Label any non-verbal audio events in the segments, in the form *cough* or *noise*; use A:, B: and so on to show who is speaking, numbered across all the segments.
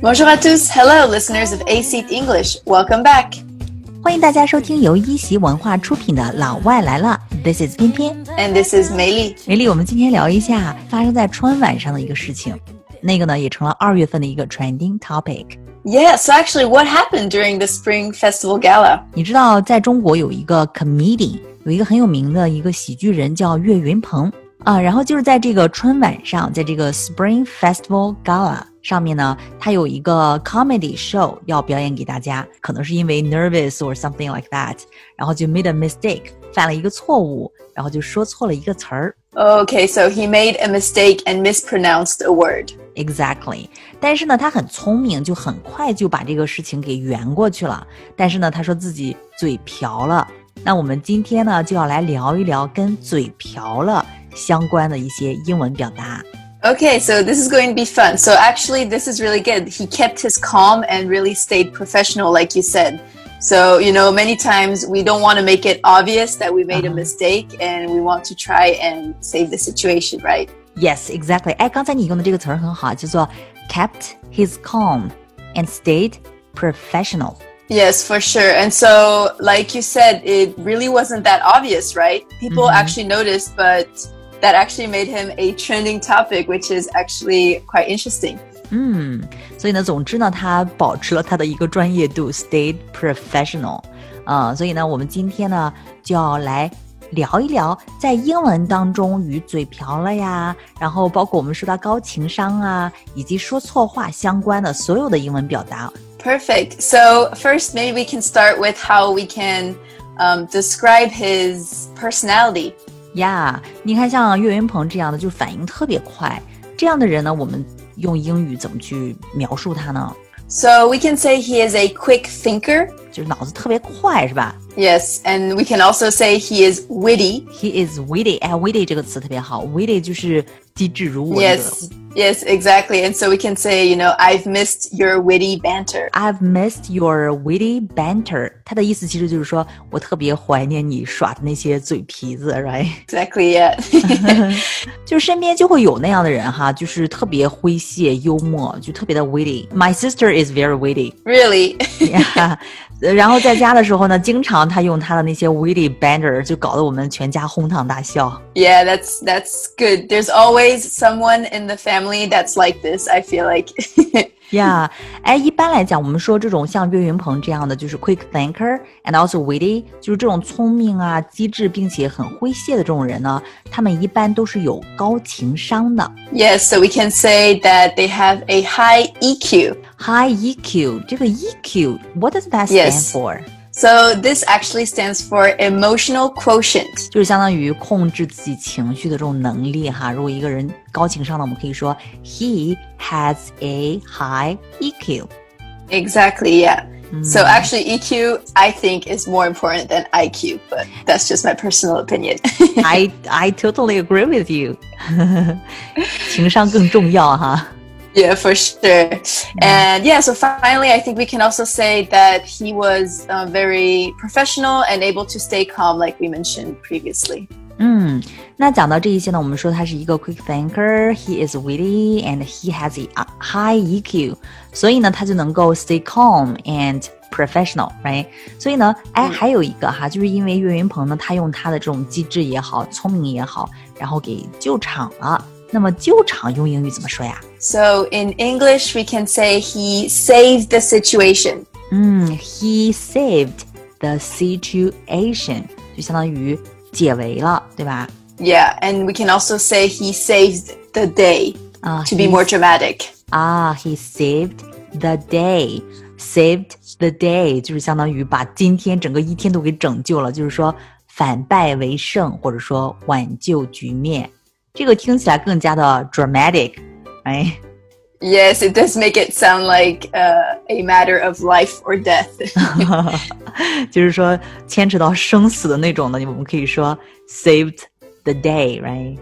A: Bonjour à tous. Hello, listeners of A English. Welcome back.
B: 欢迎大家收听由一席文化出品的《老外来了》，This is 翩翩
A: ，and this is 梅莉。
B: 梅莉，我们今天聊一下发生在春晚上的一个事情，那个呢也成了二月份的一个 trending topic。
A: Yeah, so actually, what happened during the Spring Festival Gala?
B: 你知道，在中国有一个 comedian，有一个很有名的一个喜剧人叫岳云鹏，啊。然后就是在这个春晚上，在这个 Spring Festival Gala 上面呢，他有一个 comedy show 要表演给大家。可能是因为 nervous or something like that，然后就 made a mistake，犯了一个错误，然后就说错了一个词儿。
A: Okay, so he made a mistake and mispronounced a word.
B: Exactly，但是呢，他很聪明，就很快就把这个事情给圆过去了。但是呢，他说自己嘴瓢了。那我们今天呢，就要来聊一聊跟嘴瓢了相关的一些英文表达。
A: Okay, so this is going to be fun. So actually, this is really good. He kept his calm and really stayed professional, like you said. So, you know, many times we don't want to make it obvious that we made a mistake and we want to try and save the situation, right?
B: Yes, exactly。哎，刚才你用的这个词儿很好，叫做 kept his calm and stayed professional。
A: Yes, for sure. And so, like you said, it really wasn't that obvious, right? People actually noticed, but that actually made him a trending topic, which is actually quite interesting.
B: 嗯，所以呢，总之呢，他保持了他的一个专业度，stayed professional。啊、所以呢，我们今天呢就要来聊一聊在英文当中与嘴瓢了呀，然后包括我们说到高情商啊，以及说错话相关的所有的英文表达。
A: Perfect. So, first, maybe we can start with how we can um, describe his personality.
B: 呀你看像岳云鹏这样的，就反应特别快，这样的人呢，我们用英语怎么去描述他呢
A: ？So, we can say he is a quick thinker.
B: 就是脑子特别快，是吧
A: Yes, and we can also say he is witty.
B: ？He is witty，哎，witty 这个词特别好，witty 就是机智如我。这个
A: Yes, yes, exactly. And so we can say, you know, I've missed your witty banter.
B: I've missed your witty banter。它的意思其实就是说我特别怀念你耍的那些嘴皮子，right？
A: Exactly, yeah. *laughs*
B: 就身边就会有那样的人哈，就是特别诙谐幽默，就特别的 witty。My sister is very witty 。
A: really?
B: Yeah. 然后在家的时候呢，经常 他用他的那些 witty banter，就搞得我们全家哄堂大笑。
A: Yeah, that's that's good. There's always someone in the family that's like this, I feel like. *laughs*
B: 呀，哎，一般来讲，我们说这种像岳云鹏这样的，就是 quick thinker and also witty，就是这种聪明啊、机智并且很诙谐的这种人呢，他们一般都是有高情商的
A: yes, so we can say that they have a high EQ.
B: high EQ。这个 EQ，what does that stand
A: Yes.
B: for？
A: So this actually stands for emotional quotient.
B: 就是相当于控制自己情绪的这种能力哈。如果一个人高情商呢，我们可以说 he has a high E EQ。
A: Exactly, yeah. So actually EQ I think is more important than IQ, but that's just my personal opinion. *laughs*
B: I I totally agree with you *laughs* 。情商更重要哈。
A: Yeah, for sure. And yeah, so finally, I think we can also say that he was uh, very professional and able to stay calm, like we mentioned previously.
B: 嗯，那讲到这一些呢，我们说他是一个 quick thinker，he is witty and he has a high EQ，所以呢，他就能够 stay calm and professional，right？所以呢，哎，还有一个哈，就是因为岳云鹏呢，他用他的这种机智也好，聪明也好，然后给救场了。 那么救场用英语怎么说呀？
A: So in English, we can say he saved the situation.
B: 嗯，he saved the situation，就相当于解围了，对吧？
A: Yeah, and we can also say he saved the day
B: 啊
A: to be
B: he
A: more dramatic.
B: 啊，he saved the day。saved the day 就是相当于把今天整个一天都给拯救了，就是说反败为胜，或者说挽救局面。 这个听起来更加的 dramatic，哎，
A: Yes, it does make it sound like uh, a matter of life or death. *laughs* *laughs* *laughs*
B: 就是说牵扯到生死的那种的，我们可以说 saved the day，right？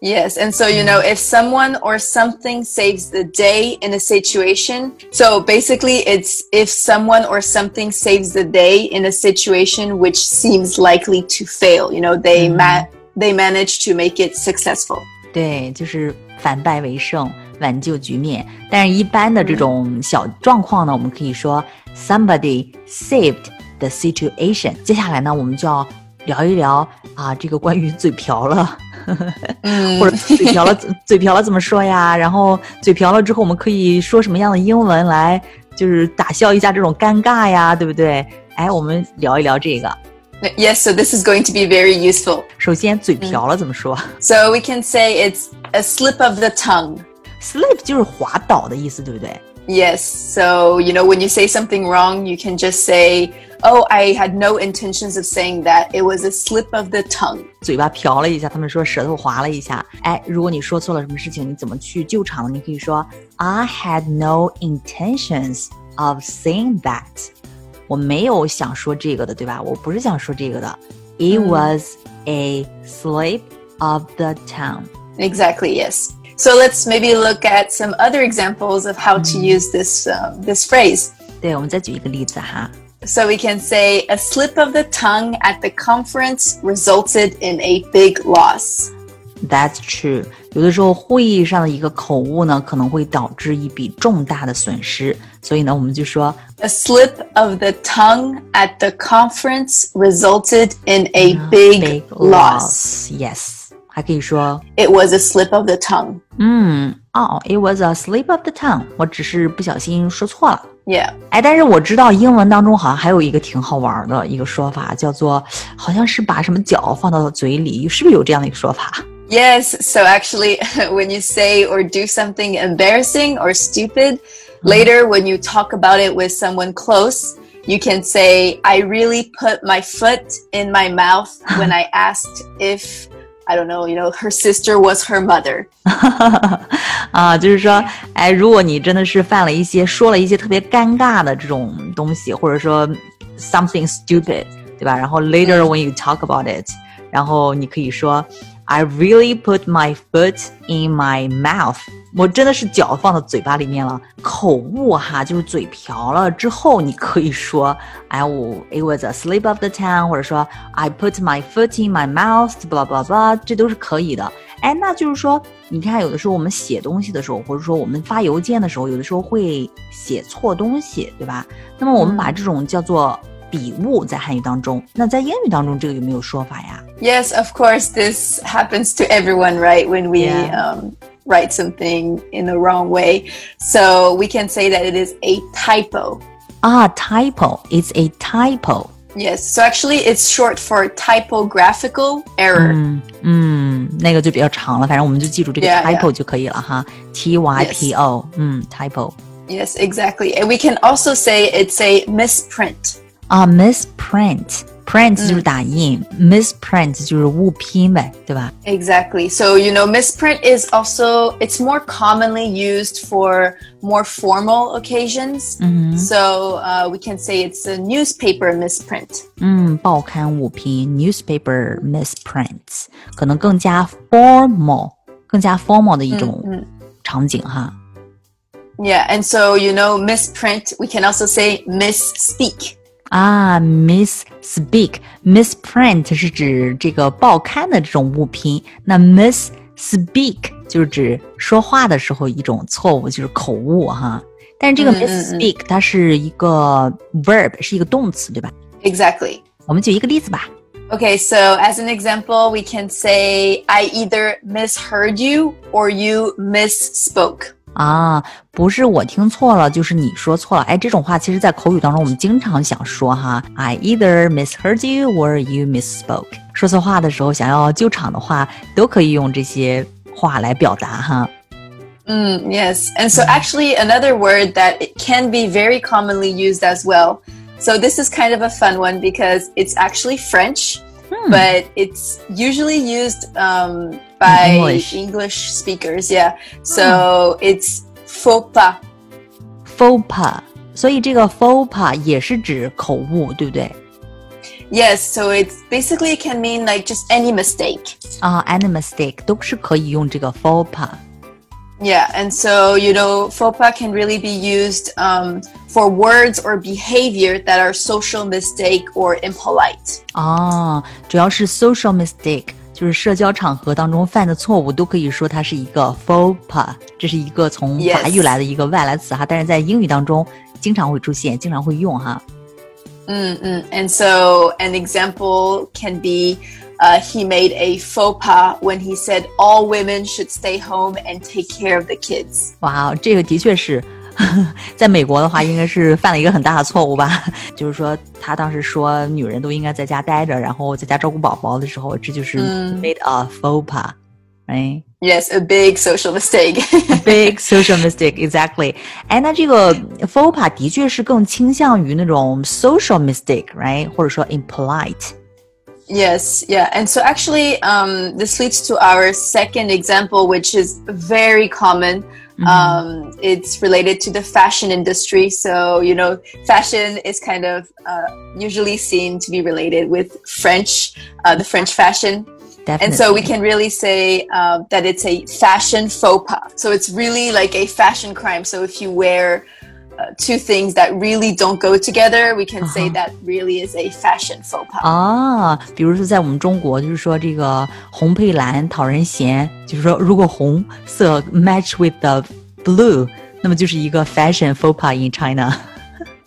A: Yes, and so you know, if someone or something saves the day in a situation, so basically it's if someone or something saves the day in a situation which seems likely to fail, you know, they ma- They manage to make it successful.
B: 对，就是反败为胜。挽救局面。但是，一般的这种小状况呢，我们可以说 somebody saved the situation。接下来呢，我们就要聊一聊啊，这个关于嘴瓢了，*laughs* 或者嘴瓢了，嘴瓢了怎么说呀？然后嘴瓢了之后，我们可以说什么样的英文来，就是打消一下这种尴尬呀，对不对？哎，我们聊一聊这个。
A: Yes, so this is going to be very useful.
B: 首先，嘴瓢了怎么说？
A: So we can say it's a slip of the tongue.
B: Slip 就是滑倒的意思，对不对？
A: Yes. So you know when you say something wrong, you can just say, "Oh, I had no intentions of saying that. It was a slip of the tongue."
B: 嘴巴瓢了一下，他们说舌头滑了一下。哎，如果你说错了什么事情，你怎么去救场呢？你可以说 "I had no intentions of saying that." 我没有想说这个的，对吧？我不是想说这个的。It was a slip of the tongue.
A: Exactly. Yes. So let's maybe look at some other examples of how to use this um, this phrase.
B: 对，我们再举一个例子哈。
A: So we can say a slip of the tongue at the conference resulted in a big loss.
B: That's true。有的时候会议上的一个口误呢，可能会导致一笔重大的损失。所以呢，我们就说
A: A slip of the tongue at the conference resulted in a big, big loss.
B: Yes，还可以说
A: It was a slip of the tongue.
B: 嗯，哦，It was a slip of the tongue。我只是不小心说错了。
A: Yeah，
B: 哎，但是我知道英文当中好像还有一个挺好玩的一个说法，叫做好像是把什么脚放到嘴里，是不是有这样的一个说法
A: ？Yes, so actually, *laughs* when you say or do something embarrassing or stupid, later when you talk about it with someone close, you can say, I really put my foot in my mouth *laughs* when I asked if I don't know, you know, her sister was her mother. *laughs*
B: 啊，就是说，哎，如果你真的是犯了一些、说了一些特别尴尬的这种东西，或者说 something stupid，对吧？然后 later when you talk about it，然后你可以说 I really put my foot in my mouth。我真的是脚放到嘴巴里面了。口误哈，就是嘴瓢了之后，你可以说，哎，我 it was a slip of the tongue，或者说 I put my foot in my mouth，blah blah blah，这都是可以的。哎，那就是说，你看，有的时候我们写东西的时候，或者说我们发邮件的时候，有的时候会写错东西，对吧？那么我们把这种叫做笔误在汉语当中，那在英语当中这个有没有说法呀？
A: Yes, of course, this happens to everyone, right? When we yeah. um, write something in the wrong way, so we can say that it is a typo.
B: Ah, typo. It's a typo.
A: Yes, so actually it's short for typographical error.
B: 嗯嗯，那个就比较长了，反正我们就记住这个 typo 就可以了哈。T Y P O，嗯，typo.
A: Yes, exactly. And we can also say it's a misprint.
B: 啊，misprint。print 就是打印、嗯、，misprint 就是误拼呗，对吧？
A: Exactly. So you know, misprint is also it's more commonly used for more formal occasions.
B: Mm -hmm.
A: So uh, we can say it's a newspaper misprint.
B: 嗯，报刊误拼 newspaper misprint 可能更加 formal，更加 formal 的一种场景哈。
A: Yeah, and so you know, misprint. We can also say misspeak.
B: 啊，misspeak，misprint 是指这个报刊的这种误拼，那 misspeak 就是指说话的时候一种错误，就是口误哈。但是这个 misspeak 它是一个 verb，是一个动词，对吧？
A: Exactly。
B: 我们举一个例子吧。
A: Okay, so as an example, we can say I either misheard you or you misspoke.
B: 啊，不是我听错了，就是你说错了。哎，这种话其实，在口语当中，我们经常想说哈，I either misheard you or you misspoke。说错话的时候，想要救场的话，都可以用这些话来表达哈。
A: 嗯，yes. And so actually, another word that it can be very commonly used as well. So this is kind of a fun one because it's actually French. Hmm. But it's usually used um, by English. English. speakers, yeah. So hmm. it's faux pas.
B: Faux pas. 所以这个 faux pas 也是指口误，对不对？
A: Yes, so it's basically it can mean like just any mistake.
B: 啊、uh,，any mistake 都是可以用这个 faux
A: pas。yeah, and so, you know, faux pas can really be used um, for words or behavior that are social mistake or impolite.
B: 啊，主要是 social mistake， 就是社交场合当中犯的错误，都可以说它是一个 faux pas，这是一个从法语来的一个外来词哈，但是在英语当中经常会出现，经常会用哈。
A: 嗯嗯，and so an example can be. Uh, he made a faux pas when he said all women should stay home and take care of the kids.
B: 哇，这个的确是 *laughs* 在美国的话，应该是犯了一个很大的错误吧？就是说，他当时说女人都应该在家待着，然后在家照顾宝宝的时候，这就是 *laughs* made a faux pas, right?
A: Yes, a big social mistake. *laughs*
B: a big social mistake, exactly. 哎，那这个 faux pas 的确是更倾向于那种 social mistake, right？或者说
A: impolite。Yes, yeah. And so actually, um, this leads to our second example, which is very common. Mm-hmm. Um, it's related to the fashion industry. So, you know, fashion is kind of uh, usually seen to be related with French, uh, the French fashion.
B: Definitely.
A: And so we can really say uh, that it's a fashion faux pas. So it's really like a fashion crime. So if you wear two things that really don't go together, we can say that really is a fashion faux pas.
B: 啊，比如说在我们中国，就是说这个红配蓝讨人嫌，就是说如果红色 match with the blue，那么就是一个 fashion faux pas in China。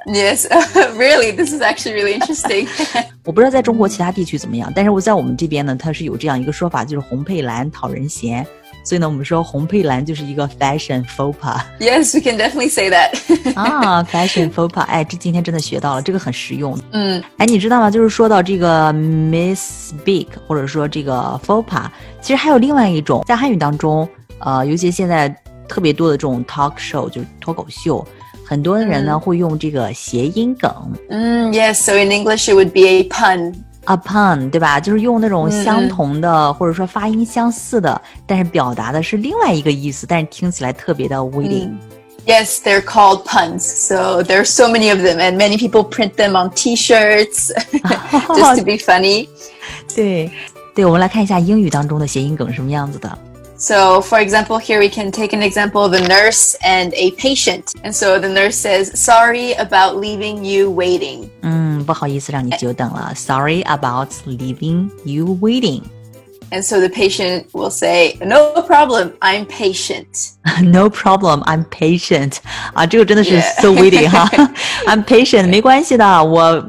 A: Yes, *laughs* really, this is actually really interesting. *laughs*
B: 我不知道在中国其他地区怎么样，但是我在我们这边呢，它是有这样一个说法，就是红配蓝讨人嫌。 所以呢，我们说红配蓝就是一个 fashion faux pas。
A: yes, we can definitely say that.
B: 啊，fashion faux pas，哎，这今天真的学到了，这个很实用。
A: 嗯，
B: 哎，你知道吗？就是说到这个 misspeak，或者说这个 faux pas，其实还有另外一种，在汉语当中，呃，尤其现在特别多的这种 talk show，就是脱口秀，很多人呢、
A: 嗯
B: 会用这个谐音梗
A: mm, yes, so in English it would be a pun.
B: A pun，对吧？就是用那种
A: 嗯
B: 相同的、或者说发音相似的，但是表达的是另外一个意思，但是听起来特别的 witty。
A: Yes, they're called puns. So there are so many of them, and many people print them on T-shirts just to be funny.
B: 对，对，我们来看一下英语当中的谐音梗是什么样子的。
A: So, for example, here we can take an example of a nurse and a patient. And so the nurse says, "Sorry about leaving you waiting."
B: 嗯，不好意思让你久等了，Sorry about leaving you waiting.
A: And so the patient will say, "No problem, I'm patient." *laughs*
B: No problem, I'm patient. 啊，这个真的是
A: Yeah.
B: so witty 哈。I'm *laughs* patient，没关系的，我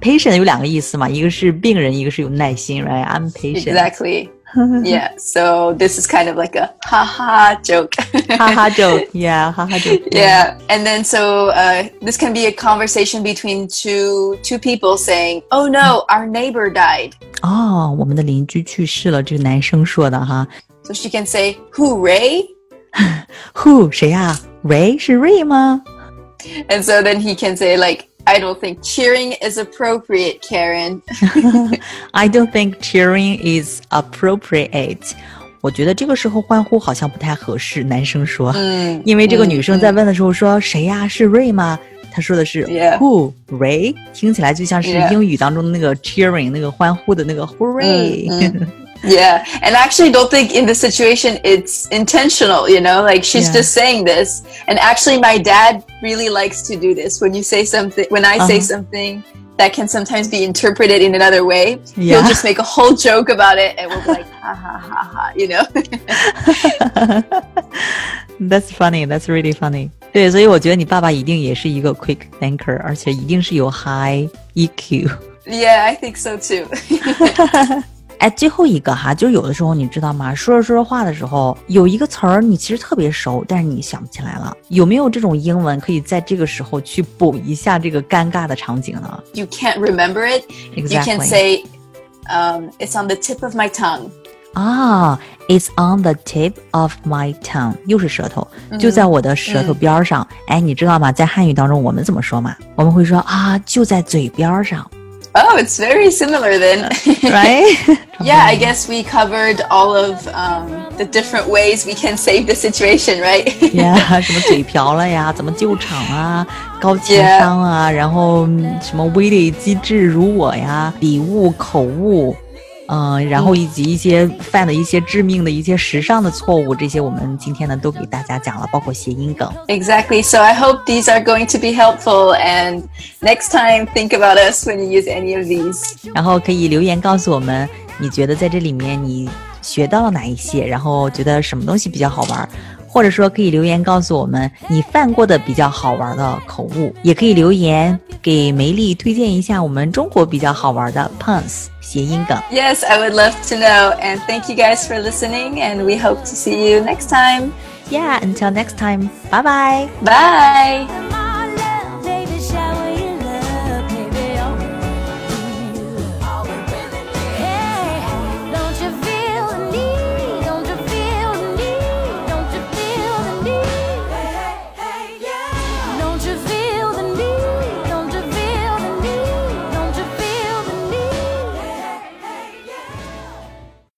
B: patient 有两个意思嘛，一个是病人，一个是有耐心，right? I'm patient.
A: Exactly. *laughs* yeah. So this is kind of like a haha joke. *laughs*
B: 哈哈 joke，yeah，哈哈 joke。
A: Yeah, and then so uh, this can be a conversation between two two people saying, "Oh no, our neighbor died."
B: 哦，我们的邻居去世了，这个男生说的哈。
A: So she can say, "Who Ray?"
B: Who 谁呀、Ray 是 Ray *laughs* 吗？
A: And so then he can say like, "I don't think cheering is appropriate, Karen." *laughs*
B: I don't think cheering is appropriate。我觉得这个时候欢呼好像不太合适。男生说，
A: 嗯
B: 因为这个女生在问的时候说：“谁呀？是 Ray 吗？”他说的是
A: Yeah.
B: Who Ray，听起来就像是
A: Yeah.
B: 英语当中的那个 cheering 那个欢呼的那个 Hooray。
A: 嗯 Yeah, and I actually don't think in this situation it's intentional, you know, like she's
B: Yeah.
A: just saying this. And actually, my dad really likes to do this. When you say something, when I say
B: Uh-huh.
A: something that can sometimes be interpreted in another way,
B: Yeah.
A: he'll just make a whole *laughs* joke about it and we'll be like, ha ha ha ha, you know? *laughs*
B: That's funny. That's really funny. 对，所以我觉得你爸爸一定也是一个 quick thinker，而且一定是有 high EQ。
A: yeah, I think so too. *laughs*
B: 哎，最后一个哈，就是有的时候你知道吗？说着说着话的时候，有一个词儿你其实特别熟，但是你想不起来了。有没有这种英文可以在这个时候去补一下这个尴尬的场景呢
A: you can't remember it. You can say, um, it's on the tip of my tongue.
B: 啊，It's on the tip of my tongue，又是舌头，就在我的舌头边儿上。哎，你知道吗？在汉语当中，我们怎么说嘛？我们会说啊，就在嘴边儿上
A: Oh, it's very similar then. *laughs*
B: ，right？ *laughs*
A: Yeah, I guess we covered all of um, the different ways we can save the situation, right? *laughs*
B: yeah，什么嘴瓢了呀，怎么救场啊，高情商啊然后嗯什么威力机智如我呀，礼物口误 嗯，然后以及一些犯的一些致命的一些时尚的错误，这些我们今天呢都给大家讲了，包括谐音梗。
A: Exactly. So I hope these are going to be helpful. And next time, think about us when you use any of these.
B: 然后可以留言告诉我们，你觉得在这里面你学到了哪一些，然后觉得什么东西比较好玩，或者说可以留言告诉我们你犯过的比较好玩的口误，也可以留言给梅莉推荐一下我们中国比较好玩的 puns 谐音梗。
A: Yes, I would love to know, and thank you guys for listening, and we hope to see you next time.
B: Yeah, until next time. Bye bye.
A: Bye.